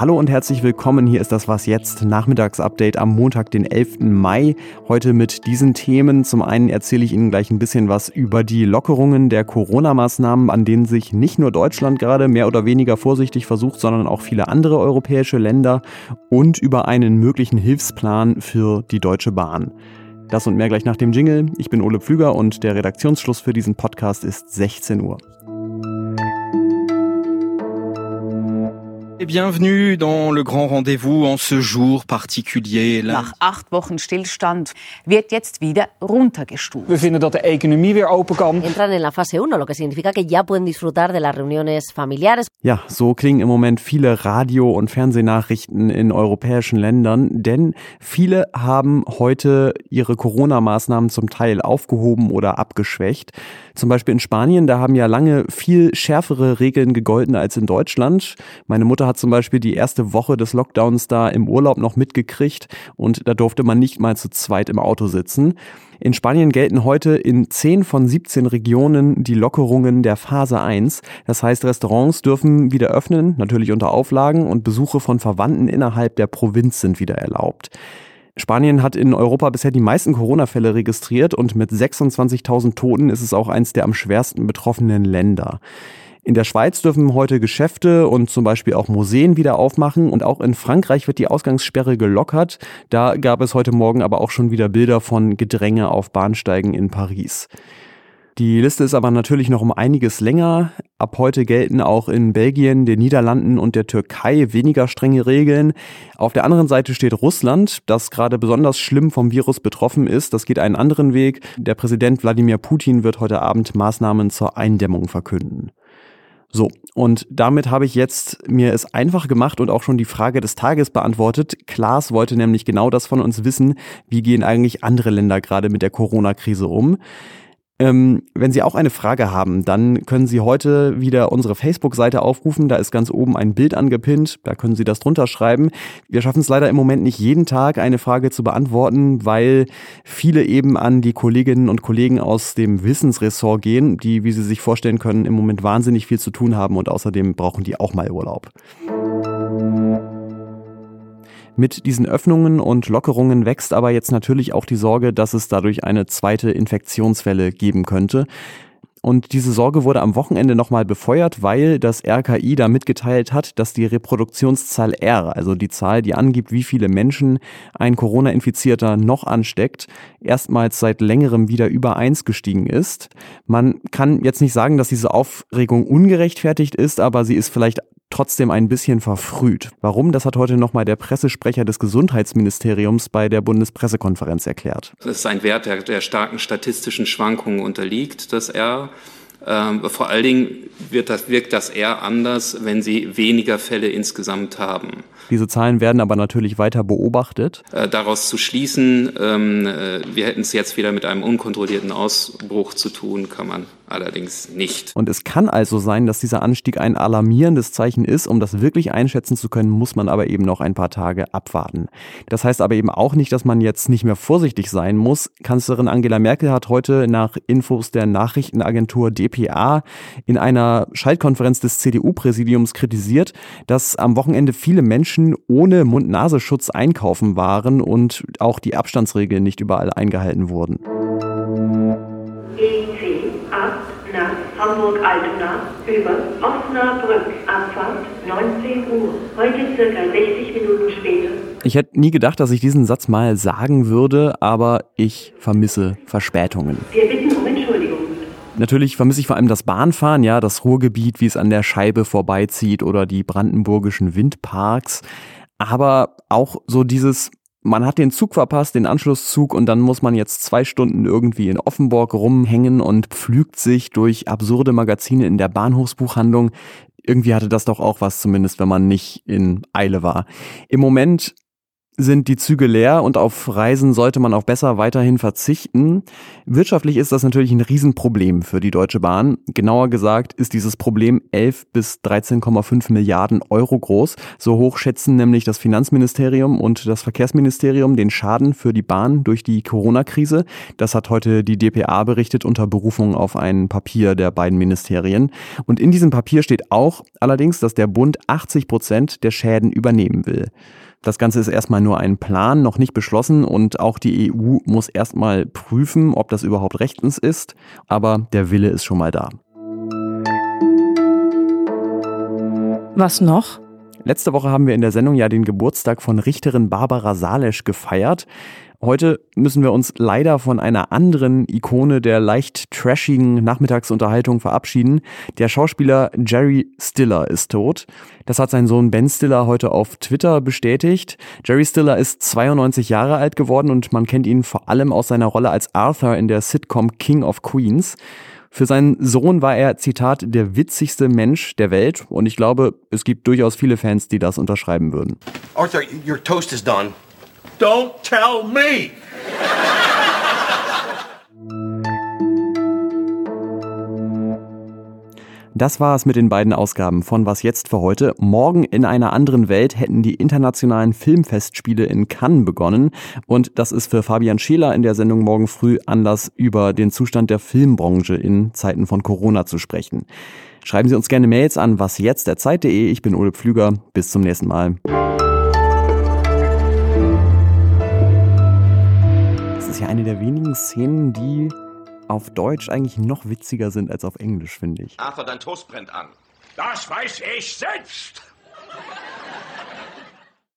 Hallo und herzlich willkommen. Hier ist das Was jetzt Nachmittagsupdate am Montag, den 11. Mai. Heute mit diesen Themen. Zum einen erzähle ich Ihnen gleich ein bisschen was über die Lockerungen der Corona-Maßnahmen, an denen sich nicht nur Deutschland gerade mehr oder weniger vorsichtig versucht, sondern auch viele andere europäische Länder und über einen möglichen Hilfsplan für die Deutsche Bahn. Das und mehr gleich nach dem Jingle. Ich bin Ole Pflüger und der Redaktionsschluss für diesen Podcast ist 16 Uhr. Bienvenue dans le grand rendezvous en ce jour particulier. Nach acht Wochen Stillstand wird jetzt wieder runtergestuft. Wir finden dat de economie weer open kan. Entran en la fase 1, lo que significa que ya pueden disfrutar de las reuniones familiares. Ja, so klingen im Moment viele Radio- und Fernsehnachrichten in europäischen Ländern, denn viele haben heute ihre Corona-Maßnahmen zum Teil aufgehoben oder abgeschwächt. Zum Beispiel in Spanien, da haben ja lange viel schärfere Regeln gegolten als in Deutschland. Meine Mutter hat zum Beispiel die erste Woche des Lockdowns da im Urlaub noch mitgekriegt und da durfte man nicht mal zu zweit im Auto sitzen. In Spanien gelten heute in 10 von 17 Regionen die Lockerungen der Phase 1. Das heißt, Restaurants dürfen wieder öffnen, natürlich unter Auflagen, und Besuche von Verwandten innerhalb der Provinz sind wieder erlaubt. Spanien hat in Europa bisher die meisten Corona-Fälle registriert und mit 26.000 Toten ist es auch eines der am schwersten betroffenen Länder. In der Schweiz dürfen heute Geschäfte und zum Beispiel auch Museen wieder aufmachen und auch in Frankreich wird die Ausgangssperre gelockert. Da gab es heute Morgen aber auch schon wieder Bilder von Gedränge auf Bahnsteigen in Paris. Die Liste ist aber natürlich noch um einiges länger. Ab heute gelten auch in Belgien, den Niederlanden und der Türkei weniger strenge Regeln. Auf der anderen Seite steht Russland, das gerade besonders schlimm vom Virus betroffen ist. Das geht einen anderen Weg. Der Präsident Wladimir Putin wird heute Abend Maßnahmen zur Eindämmung verkünden. So, und damit habe ich jetzt mir es einfach gemacht und auch schon die Frage des Tages beantwortet. Klaas wollte nämlich genau das von uns wissen. Wie gehen eigentlich andere Länder gerade mit der Corona-Krise um? Ähm, wenn Sie auch eine Frage haben, dann können Sie heute wieder unsere Facebook-Seite aufrufen. Da ist ganz oben ein Bild angepinnt. Da können Sie das drunter schreiben. Wir schaffen es leider im Moment nicht jeden Tag, eine Frage zu beantworten, weil viele eben an die Kolleginnen und Kollegen aus dem Wissensressort gehen, die, wie Sie sich vorstellen können, im Moment wahnsinnig viel zu tun haben und außerdem brauchen die auch mal Urlaub. Mit diesen Öffnungen und Lockerungen wächst aber jetzt natürlich auch die Sorge, dass es dadurch eine zweite Infektionswelle geben könnte. Und diese Sorge wurde am Wochenende nochmal befeuert, weil das RKI da mitgeteilt hat, dass die Reproduktionszahl R, also die Zahl, die angibt, wie viele Menschen ein Corona-Infizierter noch ansteckt, erstmals seit längerem wieder über eins gestiegen ist. Man kann jetzt nicht sagen, dass diese Aufregung ungerechtfertigt ist, aber sie ist vielleicht trotzdem ein bisschen verfrüht. Warum? Das hat heute nochmal der Pressesprecher des Gesundheitsministeriums bei der Bundespressekonferenz erklärt. Das ist ein Wert, der, der starken statistischen Schwankungen unterliegt, das R. Ähm, vor allen Dingen wird das, wirkt das R anders, wenn Sie weniger Fälle insgesamt haben. Diese Zahlen werden aber natürlich weiter beobachtet. Äh, daraus zu schließen, ähm, äh, wir hätten es jetzt wieder mit einem unkontrollierten Ausbruch zu tun, kann man allerdings nicht. Und es kann also sein, dass dieser Anstieg ein alarmierendes Zeichen ist. Um das wirklich einschätzen zu können, muss man aber eben noch ein paar Tage abwarten. Das heißt aber eben auch nicht, dass man jetzt nicht mehr vorsichtig sein muss. Kanzlerin Angela Merkel hat heute nach Infos der Nachrichtenagentur dpa in einer Schaltkonferenz des CDU-Präsidiums kritisiert, dass am Wochenende viele Menschen ohne Mund-Nasenschutz einkaufen waren und auch die Abstandsregeln nicht überall eingehalten wurden. Hamburg-Altona über Osnabrück. Abfahrt 19 Uhr. Heute circa 60 Minuten später. Ich hätte nie gedacht, dass ich diesen Satz mal sagen würde, aber ich vermisse Verspätungen. Wir bitten um Entschuldigung. Natürlich vermisse ich vor allem das Bahnfahren, ja, das Ruhrgebiet, wie es an der Scheibe vorbeizieht oder die brandenburgischen Windparks. Aber auch so dieses man hat den Zug verpasst, den Anschlusszug, und dann muss man jetzt zwei Stunden irgendwie in Offenburg rumhängen und pflügt sich durch absurde Magazine in der Bahnhofsbuchhandlung. Irgendwie hatte das doch auch was, zumindest wenn man nicht in Eile war. Im Moment sind die Züge leer und auf Reisen sollte man auch besser weiterhin verzichten. Wirtschaftlich ist das natürlich ein Riesenproblem für die Deutsche Bahn. Genauer gesagt ist dieses Problem 11 bis 13,5 Milliarden Euro groß. So hoch schätzen nämlich das Finanzministerium und das Verkehrsministerium den Schaden für die Bahn durch die Corona-Krise. Das hat heute die DPA berichtet unter Berufung auf ein Papier der beiden Ministerien. Und in diesem Papier steht auch allerdings, dass der Bund 80 Prozent der Schäden übernehmen will. Das Ganze ist erstmal nur ein Plan, noch nicht beschlossen und auch die EU muss erstmal prüfen, ob das überhaupt rechtens ist, aber der Wille ist schon mal da. Was noch? Letzte Woche haben wir in der Sendung ja den Geburtstag von Richterin Barbara Salesch gefeiert. Heute müssen wir uns leider von einer anderen Ikone der leicht trashigen Nachmittagsunterhaltung verabschieden. Der Schauspieler Jerry Stiller ist tot. Das hat sein Sohn Ben Stiller heute auf Twitter bestätigt. Jerry Stiller ist 92 Jahre alt geworden und man kennt ihn vor allem aus seiner Rolle als Arthur in der Sitcom King of Queens. Für seinen Sohn war er, Zitat, der witzigste Mensch der Welt und ich glaube, es gibt durchaus viele Fans, die das unterschreiben würden. Arthur, your toast is done. Don't tell me! Das war es mit den beiden Ausgaben von Was jetzt für heute. Morgen in einer anderen Welt hätten die internationalen Filmfestspiele in Cannes begonnen. Und das ist für Fabian Scheler in der Sendung morgen früh Anlass, über den Zustand der Filmbranche in Zeiten von Corona zu sprechen. Schreiben Sie uns gerne Mails an wasjetzt.zeit.de. Ich bin Ole Pflüger. Bis zum nächsten Mal. Ja eine der wenigen Szenen, die auf Deutsch eigentlich noch witziger sind als auf Englisch, finde ich. Arthur, dein Toast brennt an. Das weiß ich selbst.